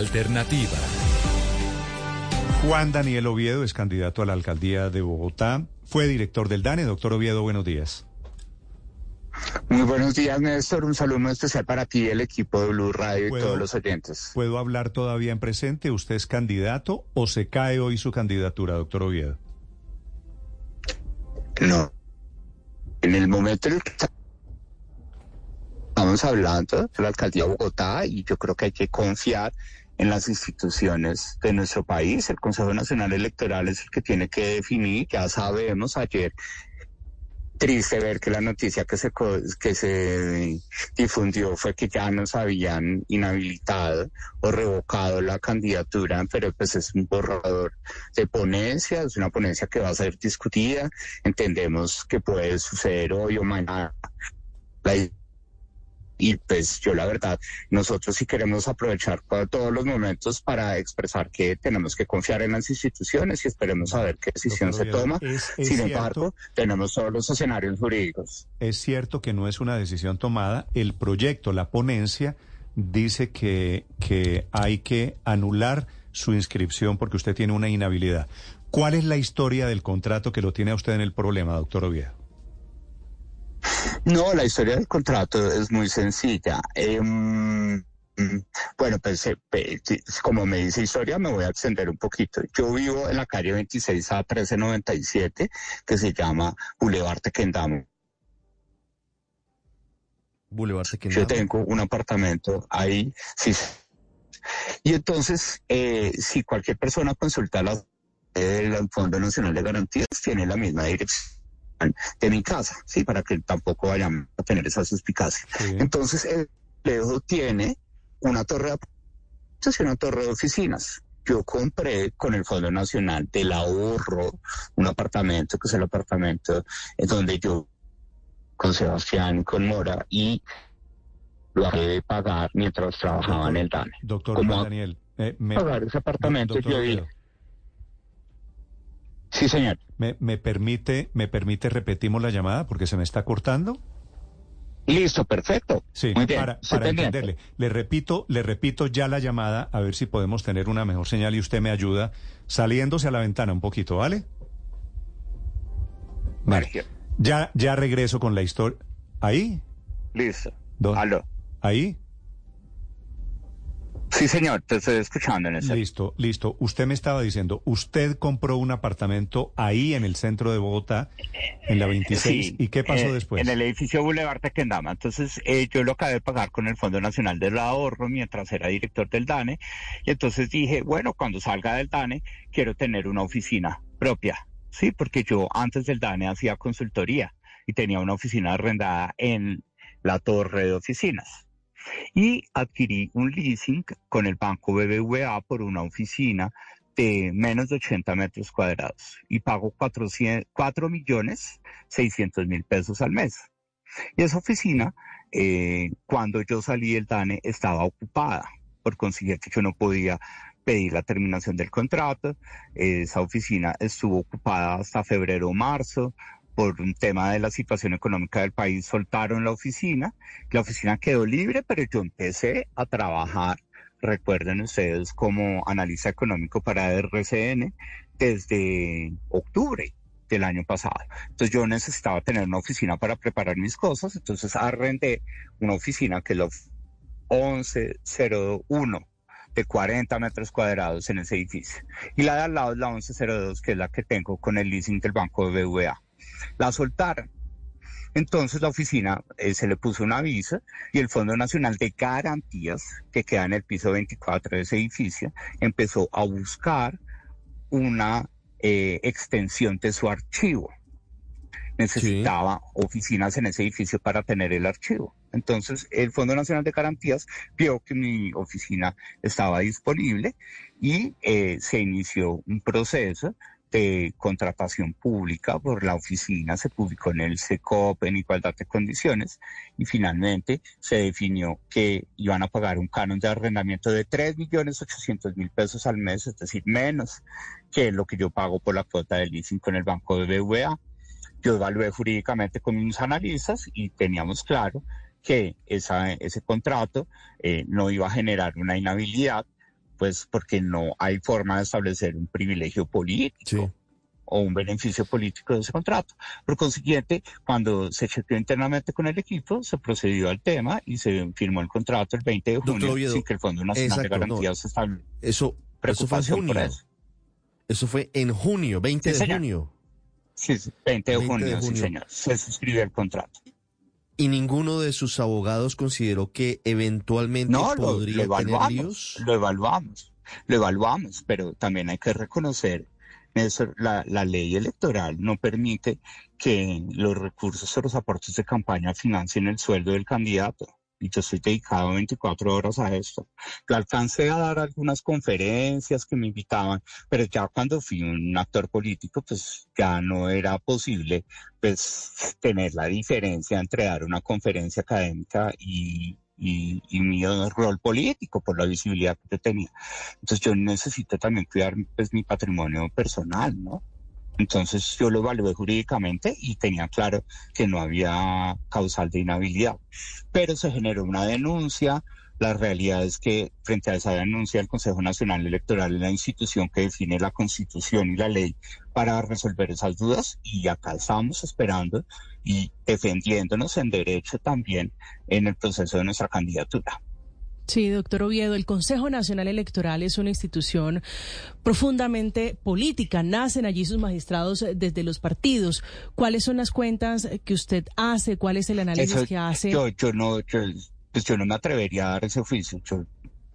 alternativa. Juan Daniel Oviedo es candidato a la alcaldía de Bogotá. Fue director del DANE. Doctor Oviedo, buenos días. Muy buenos días, Néstor. Un saludo muy especial para ti, el equipo de Blue Radio y todos los oyentes. ¿Puedo hablar todavía en presente? ¿Usted es candidato o se cae hoy su candidatura, doctor Oviedo? No. En el momento en el que estamos hablando de la alcaldía de Bogotá y yo creo que hay que confiar en las instituciones de nuestro país. El Consejo Nacional Electoral es el que tiene que definir, ya sabemos, ayer triste ver que la noticia que se, que se difundió fue que ya nos habían inhabilitado o revocado la candidatura, pero pues es un borrador de ponencia, es una ponencia que va a ser discutida. Entendemos que puede suceder hoy o mañana. La y pues yo la verdad, nosotros sí queremos aprovechar todos los momentos para expresar que tenemos que confiar en las instituciones y esperemos a ver qué decisión se toma. Sin embargo, tenemos todos los escenarios jurídicos. Es cierto que no es una decisión tomada. El proyecto, la ponencia, dice que, que hay que anular su inscripción porque usted tiene una inhabilidad. ¿Cuál es la historia del contrato que lo tiene a usted en el problema, doctor Oviedo? No, la historia del contrato es muy sencilla. Em, bueno, pues eh, como me dice historia, me voy a extender un poquito. Yo vivo en la calle 26 a 1397, que se llama Boulevard Tequendamo. Boulevard Tequendamo. Yo tengo un apartamento ahí, sí. Y entonces, eh, si cualquier persona consulta la, el Fondo Nacional de Garantías, tiene la misma dirección de mi casa, sí, para que tampoco vayan a tener esa suspicacia. Entonces, el complejo tiene una torre de una torre de oficinas. Yo compré con el Fondo Nacional del Ahorro un apartamento, que es el apartamento en donde yo, con Sebastián, con Mora, y lo dejé de pagar mientras trabajaba en el DANE. Doctor Daniel, eh, pagar ese apartamento, yo dije, Sí, señor. ¿Me, me, permite, ¿Me permite repetimos la llamada porque se me está cortando? Listo, perfecto. Sí, Muy bien. para, para entenderle. Le repito, le repito ya la llamada a ver si podemos tener una mejor señal y usted me ayuda saliéndose a la ventana un poquito, ¿vale? Vale. Ya, ya regreso con la historia. ¿Ahí? Listo. ¿Aló? ¿Ahí? Sí, señor, te estoy escuchando en ese. Listo, listo. Usted me estaba diciendo, usted compró un apartamento ahí en el centro de Bogotá, en la 26. ¿Y qué pasó eh, después? En el edificio Boulevard Tequendama. Entonces, eh, yo lo acabé de pagar con el Fondo Nacional del Ahorro mientras era director del DANE. Y entonces dije, bueno, cuando salga del DANE, quiero tener una oficina propia. Sí, porque yo antes del DANE hacía consultoría y tenía una oficina arrendada en la torre de oficinas y adquirí un leasing con el banco BBVA por una oficina de menos de 80 metros cuadrados y pago 4 millones 600 mil pesos al mes. Y esa oficina, eh, cuando yo salí del DANE, estaba ocupada. Por consiguiente, yo no podía pedir la terminación del contrato. Esa oficina estuvo ocupada hasta febrero o marzo por un tema de la situación económica del país, soltaron la oficina. La oficina quedó libre, pero yo empecé a trabajar, recuerden ustedes, como analista económico para RCN desde octubre del año pasado. Entonces yo necesitaba tener una oficina para preparar mis cosas, entonces arrendé una oficina que es la 1101 de 40 metros cuadrados en ese edificio. Y la de al lado es la 1102, que es la que tengo con el leasing del banco de BVA la soltaron. Entonces la oficina eh, se le puso una visa y el Fondo Nacional de Garantías, que queda en el piso 24 de ese edificio, empezó a buscar una eh, extensión de su archivo. Necesitaba oficinas en ese edificio para tener el archivo. Entonces el Fondo Nacional de Garantías vio que mi oficina estaba disponible y eh, se inició un proceso de contratación pública por la oficina, se publicó en el SECOP en igualdad de condiciones y finalmente se definió que iban a pagar un canon de arrendamiento de 3.800.000 pesos al mes, es decir, menos que lo que yo pago por la cuota de leasing con el banco de BVA. Yo evalué jurídicamente con mis analistas y teníamos claro que esa, ese contrato eh, no iba a generar una inhabilidad pues porque no hay forma de establecer un privilegio político. o un beneficio político de ese contrato. Por consiguiente, cuando se chequeó internamente con el equipo, se procedió al tema y se firmó el contrato el 20 de junio sin que el Fondo Nacional de Garantías no, Eso, eso fue en junio. Eso. fue en junio, 20 de junio. Sí, 20 de, junio, sí, señor. Se suscribió el contrato. ¿Y ninguno de sus abogados consideró que eventualmente podría lo, tener líos? Lo evaluamos, lo evaluamos, pero también hay que reconocer la ley electoral no permite que los recursos o los aportes de campaña financien el sueldo del candidato y yo estoy dedicado 24 horas a esto. Yo alcancé a dar algunas conferencias que me invitaban, pero ya cuando fui un actor político, pues ya no era posible pues tener la diferencia entre dar una conferencia académica y, y, y, mi rol político por la visibilidad que tenía. Entonces yo necesito también cuidar pues mi patrimonio personal, ¿no? Entonces yo lo evalué jurídicamente y tenía claro que no había causal de inhabilidad. Pero se generó una denuncia. La realidad es que frente a esa denuncia el Consejo Nacional Electoral es la institución que define la constitución y la ley para resolver esas dudas y acá estamos esperando y defendiéndonos en derecho también en el proceso de nuestra candidatura. Sí, doctor Oviedo, el Consejo Nacional Electoral es una institución profundamente política. Nacen allí sus magistrados desde los partidos. ¿Cuáles son las cuentas que usted hace? ¿Cuál es el análisis que hace? Yo, yo no, yo, pues yo no me atrevería a dar ese oficio. Yo,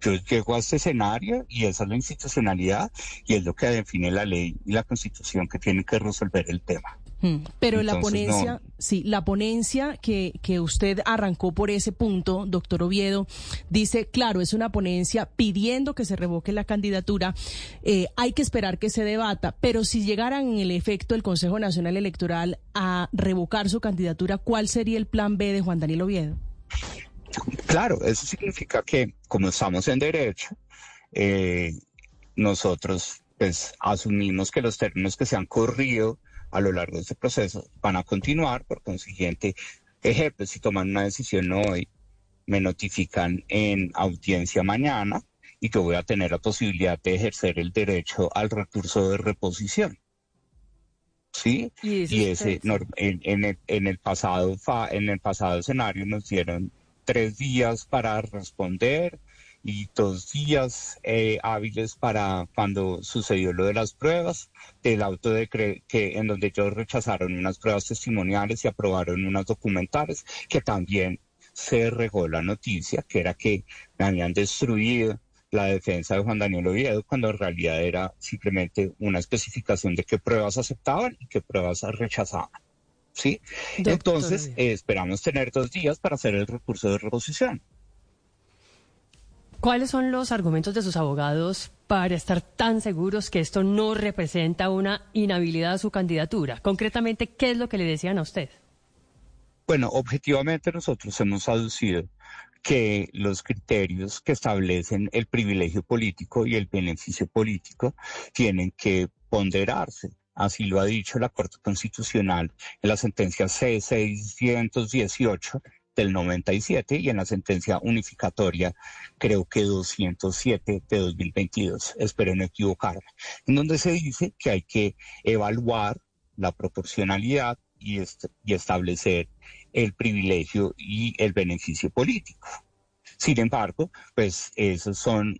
yo llego a este escenario y esa es la institucionalidad y es lo que define la ley y la constitución que tiene que resolver el tema. Mm, pero la ponencia, sí, la ponencia que, que usted arrancó por ese punto, doctor Oviedo, dice, claro, es una ponencia pidiendo que se revoque la candidatura, eh, hay que esperar que se debata, pero si llegaran en el efecto el Consejo Nacional Electoral a revocar su candidatura, ¿cuál sería el plan B de Juan Daniel Oviedo? Claro, eso significa que como estamos en derecho, eh, nosotros pues asumimos que los términos que se han corrido a lo largo de este proceso van a continuar, por consiguiente, ejemplo, si toman una decisión hoy, me notifican en audiencia mañana y que voy a tener la posibilidad de ejercer el derecho al recurso de reposición. ¿Sí? Y, ese en, el, en, el, pasado en el pasado escenario nos dieron tres días para responder y dos días eh, hábiles para cuando sucedió lo de las pruebas, del auto de que en donde ellos rechazaron unas pruebas testimoniales y aprobaron unas documentales, que también se regó la noticia, que era que habían destruido la defensa de Juan Daniel Oviedo, cuando en realidad era simplemente una especificación de qué pruebas aceptaban y qué pruebas rechazaban. ¿Sí? Entonces, eh, esperamos tener dos días para hacer el recurso de reposición. ¿Cuáles son los argumentos de sus abogados para estar tan seguros que esto no representa una inhabilidad a su candidatura? Concretamente, ¿qué es lo que le decían a usted? Bueno, objetivamente nosotros hemos aducido que los criterios que establecen el privilegio político y el beneficio político tienen que ponderarse. Así lo ha dicho la Corte Constitucional en la sentencia C618 del 97 y en la sentencia unificatoria creo que 207 de 2022, espero no equivocarme, en donde se dice que hay que evaluar la proporcionalidad y, y establecer el privilegio y el beneficio político. Sin embargo, pues esos son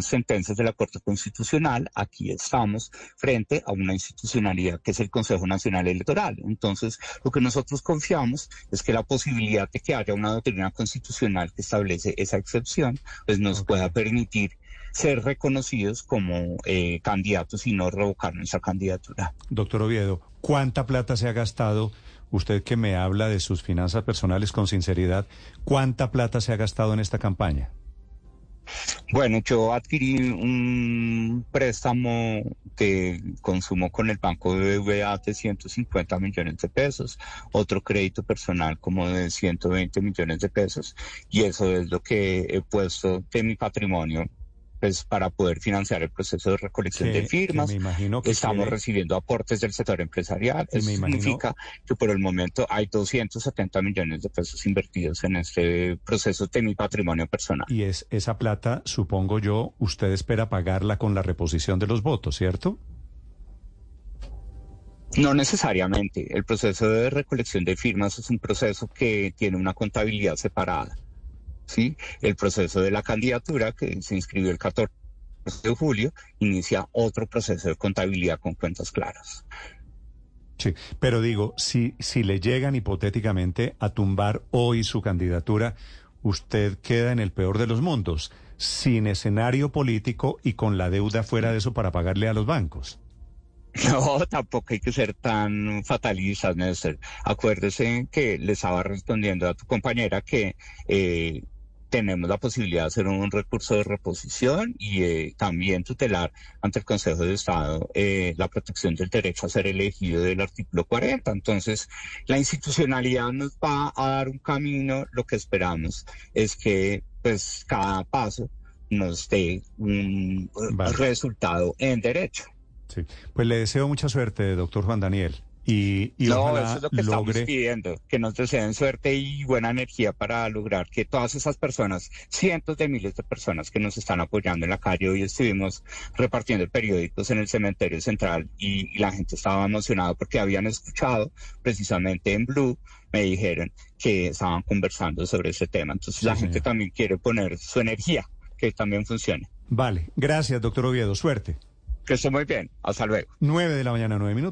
sentencias de la Corte Constitucional, aquí estamos frente a una institucionalidad que es el Consejo Nacional Electoral. Entonces, lo que nosotros confiamos es que la posibilidad de que haya una doctrina constitucional que establece esa excepción, pues nos pueda permitir ser reconocidos como eh, candidatos y no revocar nuestra candidatura. Doctor Oviedo, ¿cuánta plata se ha gastado? Usted que me habla de sus finanzas personales con sinceridad, ¿cuánta plata se ha gastado en esta campaña? Bueno, yo adquirí un préstamo de consumo con el Banco BBVA de 150 millones de pesos, otro crédito personal como de 120 millones de pesos, y eso es lo que he puesto de mi patrimonio pues para poder financiar el proceso de recolección de firmas. me imagino que Estamos recibiendo aportes del sector empresarial. Eso significa que por el momento hay 270 millones de pesos invertidos en este proceso de mi patrimonio personal. Y es esa plata, supongo yo, usted espera pagarla con la reposición de los votos, ¿cierto? No necesariamente. El proceso de recolección de firmas es un proceso que tiene una contabilidad separada. ¿Sí? El proceso de la candidatura, que se inscribió el 14 de julio, inicia otro proceso de contabilidad con cuentas claras. Sí, pero digo, si, si le llegan hipotéticamente a tumbar hoy su candidatura, usted queda en el peor de los mundos, sin escenario político y con la deuda fuera de eso para pagarle a los bancos. No, tampoco hay que ser tan fatalistas, Néstor. Acuérdese que le estaba respondiendo a tu compañera que eh, tenemos la posibilidad de hacer un recurso de reposición y eh, también tutelar ante el Consejo de Estado eh, la protección del derecho a ser elegido del artículo 40. Entonces, la institucionalidad nos va a dar un camino. Lo que esperamos es que pues cada paso nos dé un resultado en derecho. Sí, pues le deseo mucha suerte, doctor Juan Daniel. Y, no, eso es lo que estamos pidiendo, que nos deseen suerte y buena energía para lograr que todas esas personas, cientos de miles de personas que nos están apoyando en la calle, hoy estuvimos repartiendo periódicos en el cementerio central y, la gente estaba emocionada porque habían escuchado precisamente en Blue, me dijeron que estaban conversando sobre ese tema. Entonces la gente también quiere poner su energía, que también funcione. Vale, gracias doctor Oviedo, suerte. Que esté muy bien, hasta luego. Nueve de la mañana, nueve minutos.